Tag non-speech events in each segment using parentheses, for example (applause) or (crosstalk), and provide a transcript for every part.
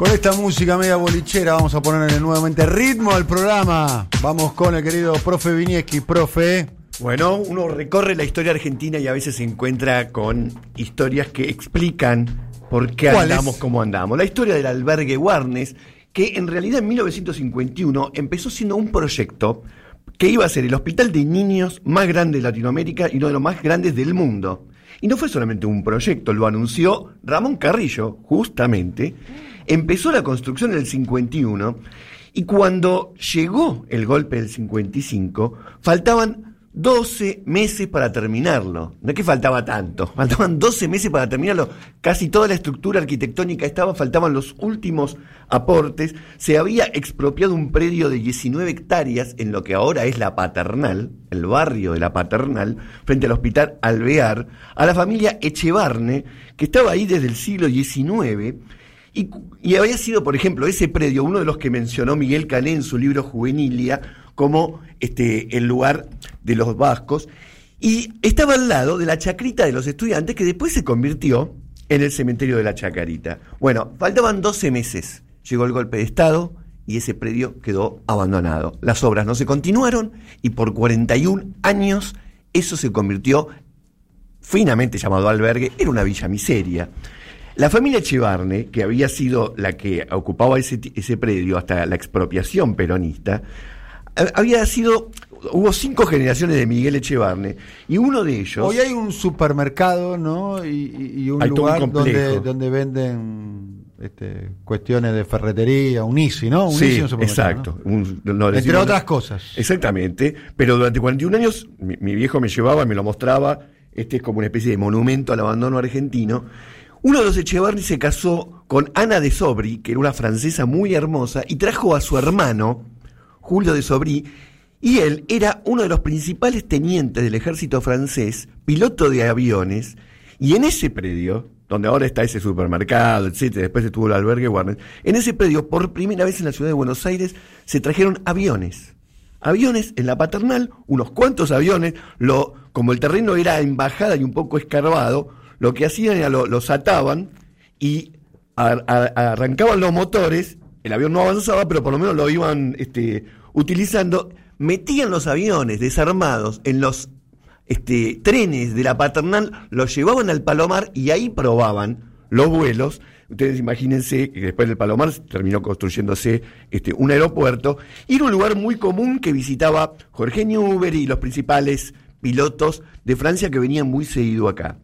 Con esta música media bolichera vamos a ponerle nuevamente ritmo al programa. Vamos con el querido profe Vinieski, profe. Bueno, uno recorre la historia argentina y a veces se encuentra con historias que explican por qué andamos como andamos. La historia del albergue Warnes, que en realidad en 1951 empezó siendo un proyecto que iba a ser el hospital de niños más grande de Latinoamérica y uno de los más grandes del mundo. Y no fue solamente un proyecto, lo anunció Ramón Carrillo, justamente. Empezó la construcción en el 51 y cuando llegó el golpe del 55, faltaban 12 meses para terminarlo. No es que faltaba tanto, (laughs) faltaban 12 meses para terminarlo. Casi toda la estructura arquitectónica estaba, faltaban los últimos aportes. Se había expropiado un predio de 19 hectáreas en lo que ahora es la Paternal, el barrio de la Paternal, frente al hospital Alvear, a la familia Echevarne, que estaba ahí desde el siglo XIX. Y, había sido, por ejemplo, ese predio, uno de los que mencionó Miguel Cané en su libro Juvenilia, como este, el lugar de los vascos, y estaba al lado de la chacrita de los estudiantes, que después se convirtió en el cementerio de la Chacarita. Bueno, faltaban 12 meses, llegó el golpe de Estado y ese predio quedó abandonado. Las obras no se continuaron y por 41 años eso se convirtió, finamente llamado albergue, en una villa miseria. La familia Echevarne, que había sido la que ocupaba ese, ese predio hasta la expropiación peronista, había sido, hubo cinco generaciones de Miguel Echevarne, y uno de ellos... Hoy hay un supermercado, ¿no? Y, y- y un un lugar complejo. donde, donde venden este, cuestiones de ferretería, un ICI, ¿no? Un Sí, ICI, un exacto. ¿no? Un- no, Entre decimos- otras cosas. Exactamente, pero durante 41 años mi, mi viejo me llevaba, me lo mostraba, este es como una especie de monumento al abandono argentino. Uno de los Echevarri se casó con Ana de Sobri, que era una francesa muy hermosa, y trajo a su hermano, Julio de Sobri, y él era uno de los principales tenientes del ejército francés, piloto de aviones, y en ese predio, donde ahora está ese supermercado, etcétera, después estuvo el albergue Warner, en ese predio, por primera vez en la ciudad de Buenos Aires, se trajeron aviones. Aviones en la paternal, unos cuantos aviones, lo, como el terreno era embajada y un poco escarbado, lo que hacían era lo- los ataban y arrancaban los motores, el avión no avanzaba, pero por lo menos lo iban este, utilizando, metían los aviones desarmados en los este, trenes de la paternal, los llevaban al Palomar y ahí probaban los vuelos. Ustedes imagínense que después del Palomar terminó construyéndose este, un aeropuerto y era un lugar muy común que visitaba Jorge Newbery y los principales pilotos de Francia que venían muy seguido acá.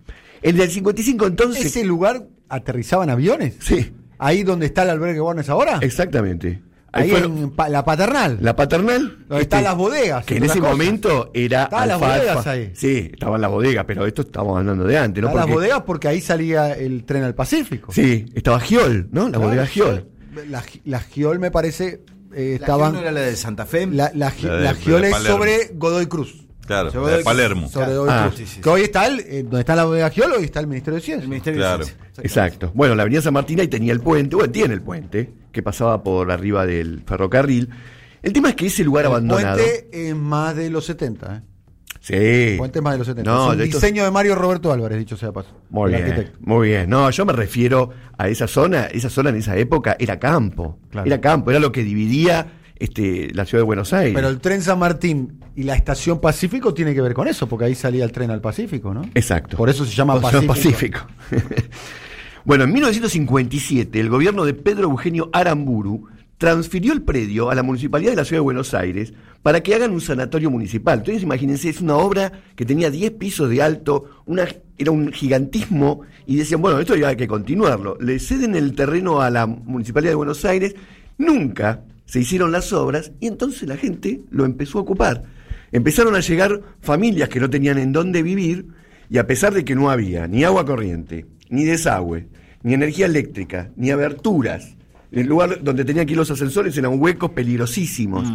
El del 55 entonces... ¿Ese lugar aterrizaban aviones? Sí, ¿Ahí donde está el albergue Warnes ahora? exactamente. Ahí en pa- la paternal. la paternal. Donde están las bodegas, Que en ese cosas. momento era. Estaban las bodegas ahí. Sí, estaban las bodegas, pero esto estamos hablando de antes, ¿no? Están las Porque- bodegas porque ahí salía el tren al Pacífico. Sí, estaba Giol, ¿no? La Claro, bodega Giol. La, la Giol me parece eh, ¿La estaban Giol no era la de Santa Fe? la, la, La de- la Giol es sobre Godoy Cruz. Claro, Sobre de el- Palermo. Sobre Claro. Ah. Cruz. Sí, sí, Que hoy está el, eh, donde está la bodega Giol, hoy está el Ministerio de Ciencia. El Ministerio Claro. de Ciencia. Exacto. Bueno, la avenida San Martín ahí tenía el puente, bueno, tiene el puente, que pasaba por arriba del ferrocarril. El tema es que ese lugar el abandonado. puente es más de los 70. ¿eh? Sí. El puente es más de los 70. No, es un de diseño de Mario Roberto Álvarez, dicho sea paso. Muy el bien, arquitecto. muy bien. No, yo me refiero a esa zona, esa zona en esa época era campo. Claro. Era campo, era lo que dividía este, la ciudad de Buenos Aires. Pero el tren San Martín y la estación Pacífico tiene que ver con eso, porque ahí salía el tren al Pacífico, ¿no? Exacto. Por eso se llama Pacífico. Pacífico. (laughs) bueno, en 1957 el gobierno de Pedro Eugenio Aramburu transfirió el predio a la municipalidad de la ciudad de Buenos Aires para que hagan un sanatorio municipal. Entonces imagínense, es una obra que tenía 10 pisos de alto, una, era un gigantismo y decían, bueno, esto ya hay que continuarlo. Le ceden el terreno a la municipalidad de Buenos Aires, nunca se hicieron las obras y entonces la gente lo empezó a ocupar. Empezaron a llegar familias que no tenían en dónde vivir y a pesar de que no había ni agua corriente, ni desagüe, ni energía eléctrica, ni aberturas, el lugar donde tenían que ir los ascensores eran huecos peligrosísimos.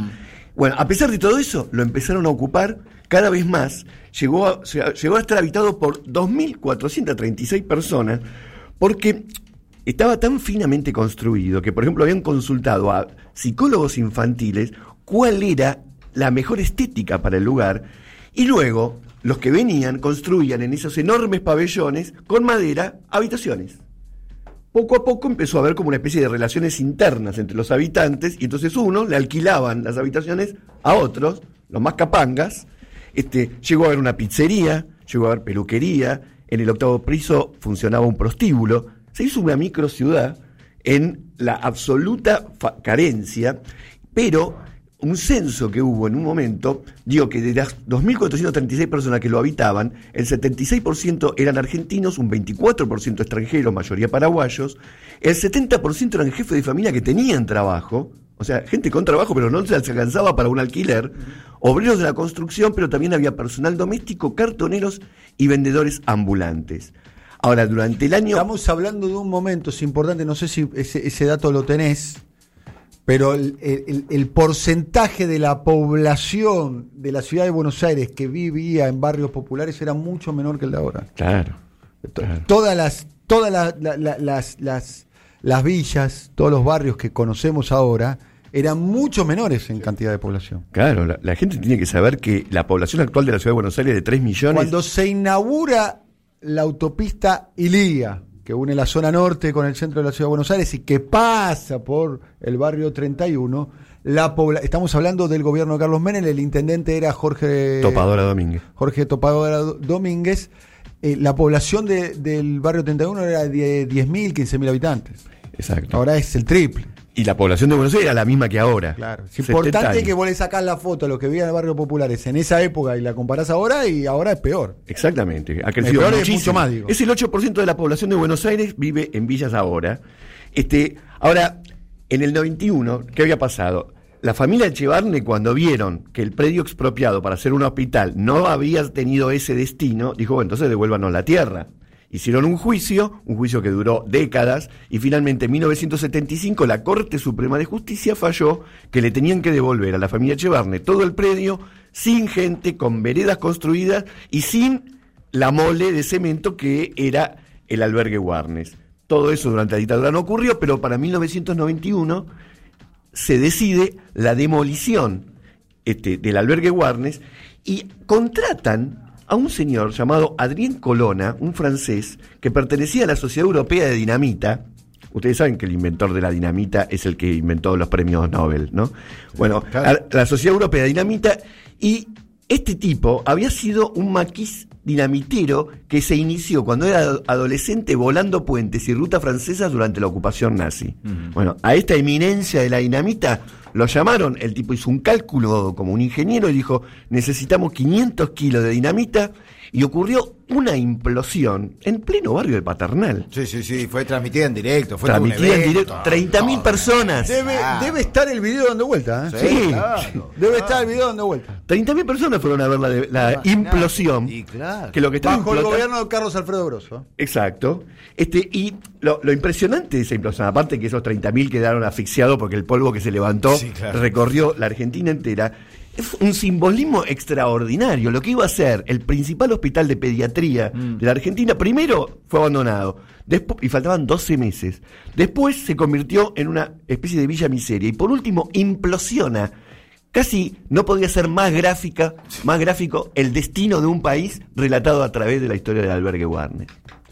Bueno, a pesar de todo eso, lo empezaron a ocupar cada vez más. Llegó a, llegó a estar habitado por 2.436 personas porque estaba tan finamente construido que, por ejemplo, habían consultado a psicólogos infantiles cuál era la mejor estética para el lugar y luego los que venían construían en esos enormes pabellones con madera habitaciones. poco a poco empezó a haber como una especie de relaciones internas entre los habitantes y entonces unos le alquilaban las habitaciones a otros, los más capangas. Este, llegó a haber una pizzería, llegó a haber peluquería, en el octavo piso funcionaba un prostíbulo. Se hizo una micro ciudad en la absoluta carencia, pero un censo que hubo en un momento dio que de las 2.436 personas que lo habitaban, el 76% eran argentinos, un 24% extranjeros, mayoría paraguayos, el 70% eran jefes de familia que tenían trabajo, o sea, gente con trabajo pero no se alcanzaba para un alquiler, obreros de la construcción, pero también había personal doméstico, cartoneros y vendedores ambulantes. Ahora, durante el año... Estamos hablando de un momento, es importante, no sé si ese, ese dato lo tenés, pero el, porcentaje de la población de la ciudad de Buenos Aires que vivía en barrios populares era mucho menor que el de ahora. Claro. Todas las, todas las, las, villas, todos los barrios que conocemos ahora eran mucho menores en cantidad de población. Claro, la, la, gente tiene que saber que la población actual de la ciudad de Buenos Aires es de 3 millones. Cuando se inaugura la autopista Ilía, que une la zona norte con el centro de la ciudad de Buenos Aires y que pasa por el barrio 31, la estamos hablando del gobierno de Carlos Menem, el intendente era Jorge Topadora Domínguez. Jorge Topadora Domínguez. Eh, la población del barrio 31 era de 10.000, 15.000 habitantes. Exacto. Ahora es el triple. Y la población de Buenos Aires era la misma que ahora. Claro. Es importante que vos le sacás la foto a lo que vivían en el barrio populares en esa época y la comparás ahora y ahora es peor. Exactamente. Ha crecido es mucho más, digo. Es el 8% de la población de Buenos Aires vive en villas ahora. Este, ahora, en el 91, ¿qué había pasado? La familia Echevarne, cuando vieron que el predio expropiado para hacer un hospital no había tenido ese destino, dijo, bueno, entonces devuélvanos la tierra. Hicieron un juicio, un juicio que duró décadas, y finalmente en 1975 la Corte Suprema de Justicia falló que le tenían que devolver a la familia Echevarne todo el predio sin gente, con veredas construidas y sin la mole de cemento que era el albergue Warnes. Todo eso durante la dictadura no ocurrió, pero para 1991 se decide la demolición este, del albergue Warnes y contratan a un señor llamado Adrien Colonna, un francés, que pertenecía a la Sociedad Europea de Dinamita. Ustedes saben que el inventor de la dinamita es el que inventó los premios Nobel, ¿no? Bueno, la Sociedad Europea de Dinamita y este tipo había sido un maquis dinamitero que se inició cuando era adolescente volando puentes y rutas francesas durante la ocupación nazi. Bueno, a esta eminencia de la dinamita lo llamaron, el tipo hizo un cálculo como un ingeniero y dijo, necesitamos 500 kilos de dinamita y ocurrió una implosión en pleno barrio de Paternal. Sí, sí, sí, fue transmitida en directo. Fue transmitida en directo. 30.000 personas. Debe, estar el video dando vuelta. ¿eh? Sí, debe estar el video dando vuelta. 30.000 personas fueron a ver la, la implosión. Y claro. Que lo que estaba Bajo el gobierno de Carlos Alfredo Grosso. Exacto. Este, y lo, impresionante de esa implosión, aparte que esos 30.000 quedaron asfixiados porque el polvo que se levantó recorrió la Argentina entera es un simbolismo extraordinario. Lo que iba a ser el principal hospital de pediatría mm. de la Argentina, primero fue abandonado después, y faltaban 12 meses. Después se convirtió en una especie de villa miseria y por último implosiona. Casi no podía ser más gráfica, más gráfico el destino de un país relatado a través de la historia del albergue Warner.